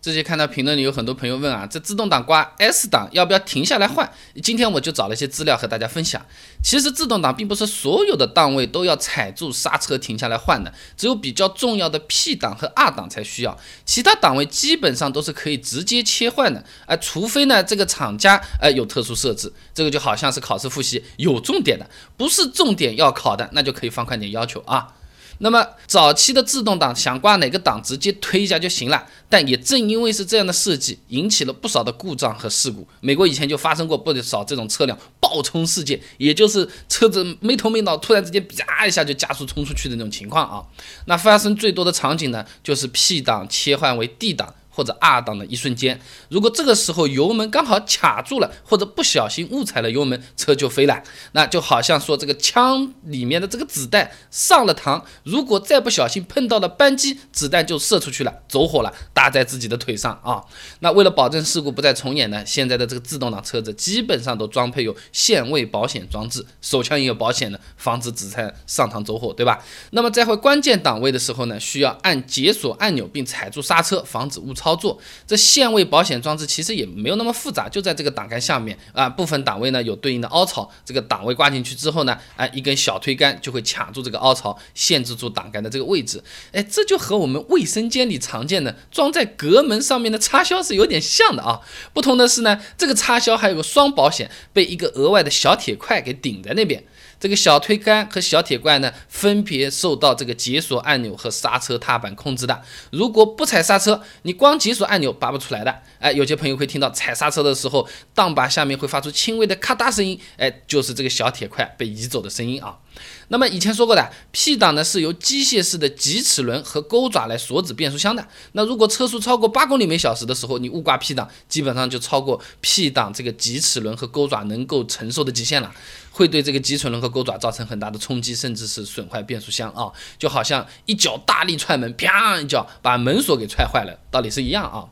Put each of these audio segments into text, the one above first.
最近看到评论里有很多朋友问啊，这自动挡挂 S 档要不要停下来换？今天我就找了一些资料和大家分享。其实自动挡并不是所有的档位都要踩住刹车停下来换的，只有比较重要的 P 档和 R 档才需要，其他档位基本上都是可以直接切换的。哎，除非呢这个厂家哎有特殊设置，这个就好像是考试复习有重点的，不是重点要考的，那就可以放宽点要求啊。那么早期的自动挡想挂哪个档直接推一下就行了，但也正因为是这样的设计，引起了不少的故障和事故。美国以前就发生过不少这种车辆爆冲事件，也就是车子没头没脑，突然之间啪一下就加速冲出去的那种情况啊。那发生最多的场景呢，就是 P 档切换为 D 档。或者二档的一瞬间，如果这个时候油门刚好卡住了，或者不小心误踩了油门，车就飞了。那就好像说这个枪里面的这个子弹上了膛，如果再不小心碰到了扳机，子弹就射出去了，走火了，打在自己的腿上啊。那为了保证事故不再重演呢，现在的这个自动挡车子基本上都装配有限位保险装置，手枪也有保险的，防止子弹上膛走火，对吧？那么在会关键档位的时候呢，需要按解锁按钮并踩住刹车，防止误。操作这限位保险装置其实也没有那么复杂，就在这个档杆下面啊，部分档位呢有对应的凹槽，这个档位挂进去之后呢，啊一根小推杆就会卡住这个凹槽，限制住档杆的这个位置。哎，这就和我们卫生间里常见的装在隔门上面的插销是有点像的啊。不同的是呢，这个插销还有个双保险，被一个额外的小铁块给顶在那边。这个小推杆和小铁罐呢，分别受到这个解锁按钮和刹车踏板控制的。如果不踩刹车，你光解锁按钮拔不出来的。哎，有些朋友会听到踩刹车的时候，档把下面会发出轻微的咔嗒声音，哎，就是这个小铁块被移走的声音啊。那么以前说过的，P 档呢是由机械式的棘齿轮和钩爪来锁止变速箱的。那如果车速超过八公里每小时的时候，你误挂 P 档，基本上就超过 P 档这个棘齿轮和钩爪能够承受的极限了，会对这个棘齿轮和钩爪造成很大的冲击，甚至是损坏变速箱啊，就好像一脚大力踹门，啪一脚把门锁给踹坏了，道理是一样啊。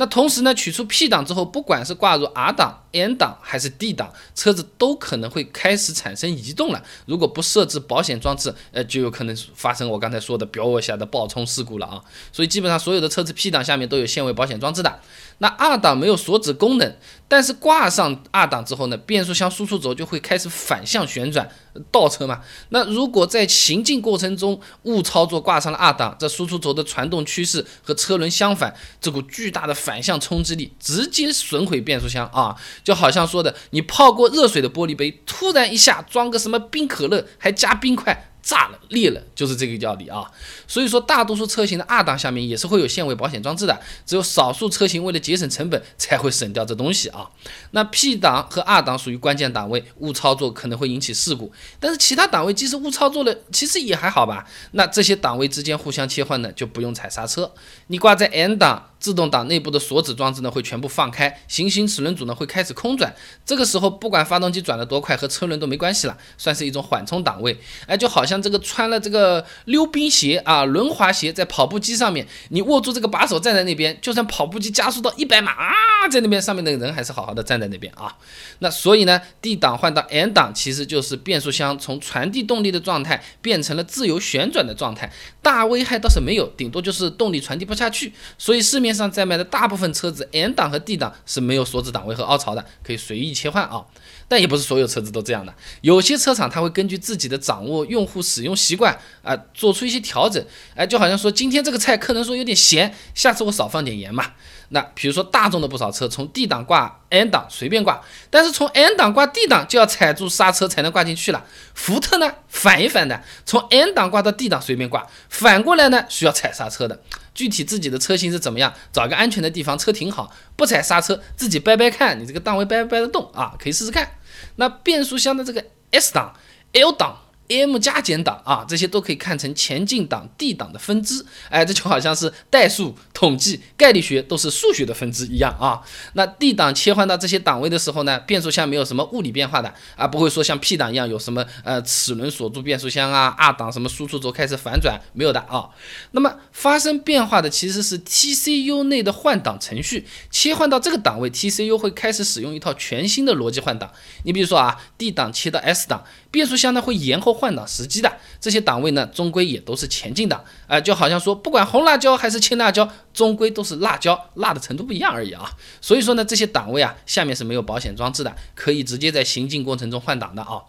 那同时呢，取出 P 档之后，不管是挂入 R 档、N 档还是 D 档，车子都可能会开始产生移动了。如果不设置保险装置，呃，就有可能发生我刚才说的表一下的爆冲事故了啊。所以基本上所有的车子 P 档下面都有限位保险装置的。那二档没有锁止功能，但是挂上二档之后呢，变速箱输出轴就会开始反向旋转，倒车嘛。那如果在行进过程中误操作挂上了二档，这输出轴的传动趋势和车轮相反，这股巨大的反向冲击力直接损毁变速箱啊，就好像说的你泡过热水的玻璃杯，突然一下装个什么冰可乐，还加冰块。炸了裂了，就是这个道理啊。所以说，大多数车型的二档下面也是会有限位保险装置的，只有少数车型为了节省成本才会省掉这东西啊。那 P 档和二档属于关键档位，误操作可能会引起事故，但是其他档位即使误操作了，其实也还好吧。那这些档位之间互相切换呢，就不用踩刹车，你挂在 N 档。自动挡内部的锁止装置呢会全部放开，行星齿轮组呢会开始空转，这个时候不管发动机转得多快和车轮都没关系了，算是一种缓冲档位。哎，就好像这个穿了这个溜冰鞋啊，轮滑鞋在跑步机上面，你握住这个把手站在那边，就算跑步机加速到一百码啊，在那边上面的人还是好好的站在那边啊。那所以呢，D 档换到 N 档其实就是变速箱从传递动力的状态变成了自由旋转的状态，大危害倒是没有，顶多就是动力传递不下去。所以市面。面上在卖的大部分车子，N 档和 D 档是没有锁止档位和凹槽的，可以随意切换啊。但也不是所有车子都这样的，有些车厂它会根据自己的掌握用户使用习惯啊，做出一些调整。哎，就好像说今天这个菜客人说有点咸，下次我少放点盐嘛。那比如说大众的不少车从 D 档挂 N 档随便挂，但是从 N 档挂 D 档就要踩住刹车才能挂进去了。福特呢反一反的，从 N 档挂到 D 档随便挂，反过来呢需要踩刹车的。具体自己的车型是怎么样，找个安全的地方车停好，不踩刹车，自己掰掰看，你这个档位掰不掰得动啊？可以试试看。那变速箱的这个 S 档、L 档。M 加减档啊，这些都可以看成前进档 D 档的分支，哎，这就好像是代数、统计、概率学都是数学的分支一样啊。那 D 档切换到这些档位的时候呢，变速箱没有什么物理变化的啊，不会说像 P 档一样有什么呃齿轮锁住变速箱啊，R 档什么输出轴开始反转没有的啊。那么发生变化的其实是 TCU 内的换挡程序，切换到这个档位，TCU 会开始使用一套全新的逻辑换挡。你比如说啊，D 档切到 S 档，变速箱呢会延后换挡时机的。这些档位呢，终归也都是前进档，啊，就好像说，不管红辣椒还是青辣椒，终归都是辣椒，辣的程度不一样而已啊。所以说呢，这些档位啊，下面是没有保险装置的，可以直接在行进过程中换挡的啊。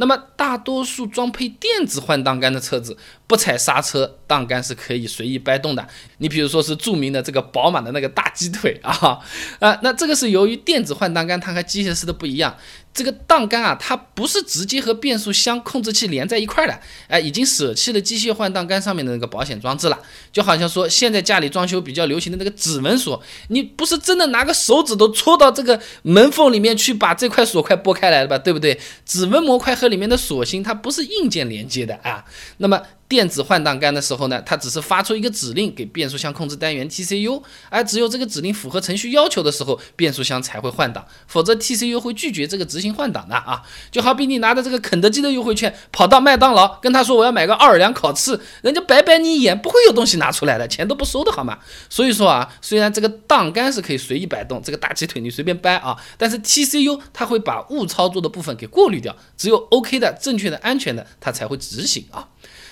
那么大多数装配电子换挡杆的车子，不踩刹车，档杆是可以随意掰动的。你比如说是著名的这个宝马的那个大鸡腿啊，啊，那这个是由于电子换挡杆它和机械式的不一样。这个档杆啊，它不是直接和变速箱控制器连在一块儿的，哎，已经舍弃了机械换挡杆上面的那个保险装置了。就好像说，现在家里装修比较流行的那个指纹锁，你不是真的拿个手指头戳到这个门缝里面去把这块锁块拨开来了吧？对不对？指纹模块和里面的锁芯它不是硬件连接的啊。那么。电子换挡杆的时候呢，它只是发出一个指令给变速箱控制单元 TCU，而只有这个指令符合程序要求的时候，变速箱才会换挡，否则 TCU 会拒绝这个执行换挡的啊。就好比你拿着这个肯德基的优惠券跑到麦当劳，跟他说我要买个奥尔良烤翅，人家白白你一眼，不会有东西拿出来的，钱都不收的好吗？所以说啊，虽然这个档杆是可以随意摆动，这个大鸡腿你随便掰啊，但是 TCU 它会把误操作的部分给过滤掉，只有 OK 的、正确的、安全的，它才会执行啊。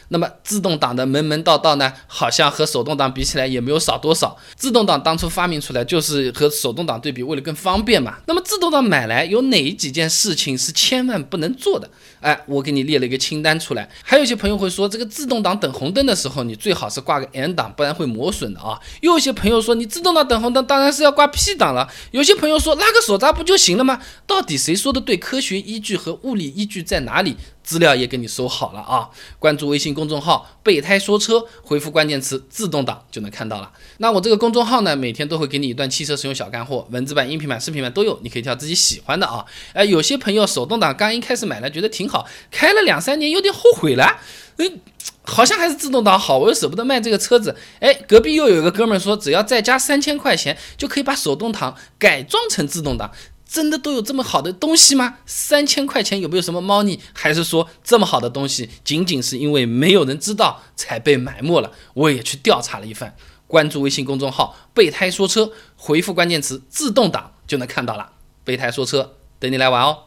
那么自动挡的门门道道呢，好像和手动挡比起来也没有少多少。自动挡当初发明出来就是和手动挡对比，为了更方便嘛。那么自动挡买来有哪几件事情是千万不能做的？哎，我给你列了一个清单出来。还有一些朋友会说，这个自动挡等红灯的时候，你最好是挂个 N 档，不然会磨损的啊。又有些朋友说，你自动挡等红灯当然是要挂 P 档了。有些朋友说，拉个手闸不就行了吗？到底谁说的对？科学依据和物理依据在哪里？资料也给你收好了啊！关注微信公众号“备胎说车”，回复关键词“自动挡”就能看到了。那我这个公众号呢，每天都会给你一段汽车使用小干货，文字版、音频版、视频版都有，你可以挑自己喜欢的啊。哎，有些朋友手动挡刚一开始买来觉得挺好，开了两三年有点后悔了，哎，好像还是自动挡好，我又舍不得卖这个车子。哎，隔壁又有一个哥们说，只要再加三千块钱，就可以把手动挡改装成自动挡。真的都有这么好的东西吗？三千块钱有没有什么猫腻？还是说这么好的东西仅仅是因为没有人知道才被埋没了？我也去调查了一番，关注微信公众号“备胎说车”，回复关键词“自动挡”就能看到了。备胎说车，等你来玩哦。